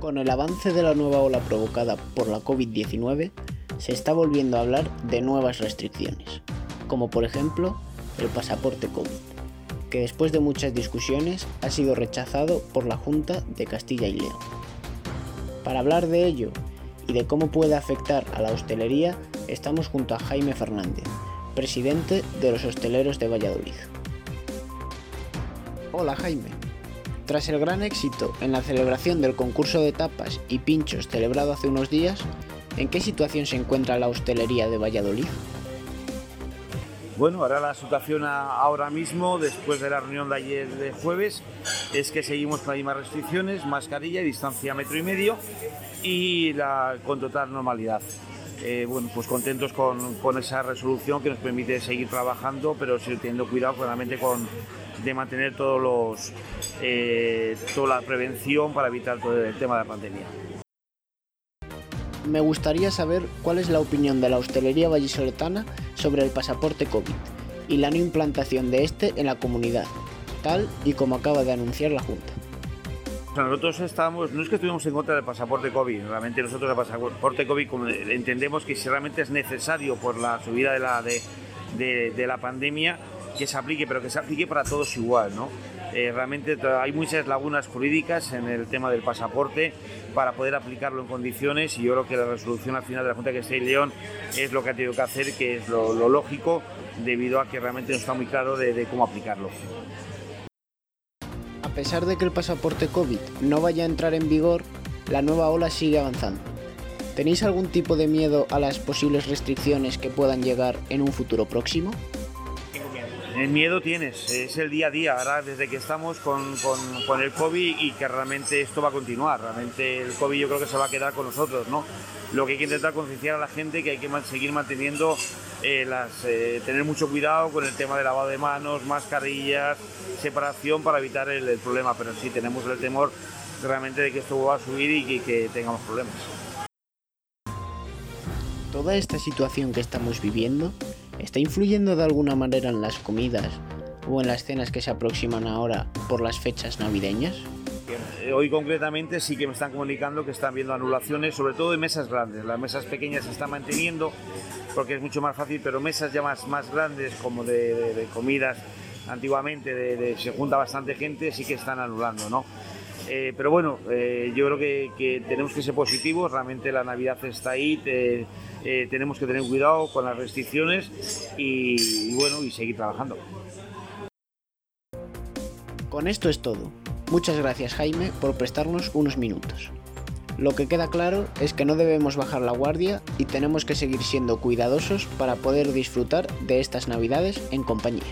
Con el avance de la nueva ola provocada por la COVID-19, se está volviendo a hablar de nuevas restricciones, como por ejemplo el pasaporte COVID, que después de muchas discusiones ha sido rechazado por la Junta de Castilla y León. Para hablar de ello y de cómo puede afectar a la hostelería, estamos junto a Jaime Fernández, presidente de los hosteleros de Valladolid. Hola Jaime. Tras el gran éxito en la celebración del concurso de tapas y pinchos celebrado hace unos días, ¿en qué situación se encuentra la hostelería de Valladolid? Bueno, ahora la situación ahora mismo, después de la reunión de ayer de jueves, es que seguimos con las mismas restricciones, mascarilla, distancia metro y medio y la, con total normalidad. Eh, bueno, pues contentos con, con, esa resolución que nos permite seguir trabajando, pero teniendo cuidado claramente con, de mantener todos los, eh, toda la prevención para evitar todo el tema de la pandemia. Me gustaría saber cuál es la opinión de la hostelería vallisoletana sobre el pasaporte COVID y la no implantación de este en la comunidad, tal y como acaba de anunciar la Junta. Nosotros estamos, no es que estuvimos en contra del pasaporte COVID, realmente nosotros el pasaporte COVID entendemos que si realmente es necesario por la subida de la, de, de, de la pandemia, que se aplique, pero que se aplique para todos igual, ¿no? Eh, realmente hay muchas lagunas jurídicas en el tema del pasaporte para poder aplicarlo en condiciones y yo creo que la resolución al final de la Junta de Castilla y León es lo que ha tenido que hacer, que es lo, lo lógico, debido a que realmente no está muy claro de, de cómo aplicarlo. A pesar de que el pasaporte COVID no vaya a entrar en vigor, la nueva ola sigue avanzando. ¿Tenéis algún tipo de miedo a las posibles restricciones que puedan llegar en un futuro próximo? El miedo tienes, es el día a día, ahora desde que estamos con, con, el COVID y que realmente esto va a continuar, realmente el COVID yo creo que se va a quedar con nosotros, ¿no? Lo que hay que intentar concienciar a la gente que hay que seguir manteniendo, eh, las, eh, tener mucho cuidado con el tema de lavado de manos, mascarillas, separación para evitar el, el problema, pero sí tenemos el temor realmente de que esto va a subir y que, que tengamos problemas. Toda esta situación que estamos viviendo ¿Está influyendo de alguna manera en las comidas o en las cenas que se aproximan ahora por las fechas navideñas? Hoy concretamente sí que me están comunicando que están viendo anulaciones, sobre todo de mesas grandes. Las mesas pequeñas se están manteniendo porque es mucho más fácil, pero mesas ya más, más grandes como de, comidas antiguamente, de, se junta bastante gente, sí que están anulando, ¿no? Eh, pero bueno, eh, yo creo que, tenemos que ser positivos, realmente la Navidad está ahí, eh, tenemos que tener cuidado con las restricciones y bueno, y seguir trabajando. Con esto es todo. Muchas gracias Jaime por prestarnos unos minutos. Lo que queda claro es que no debemos bajar la guardia y tenemos que seguir siendo cuidadosos para poder disfrutar de estas navidades en compañía.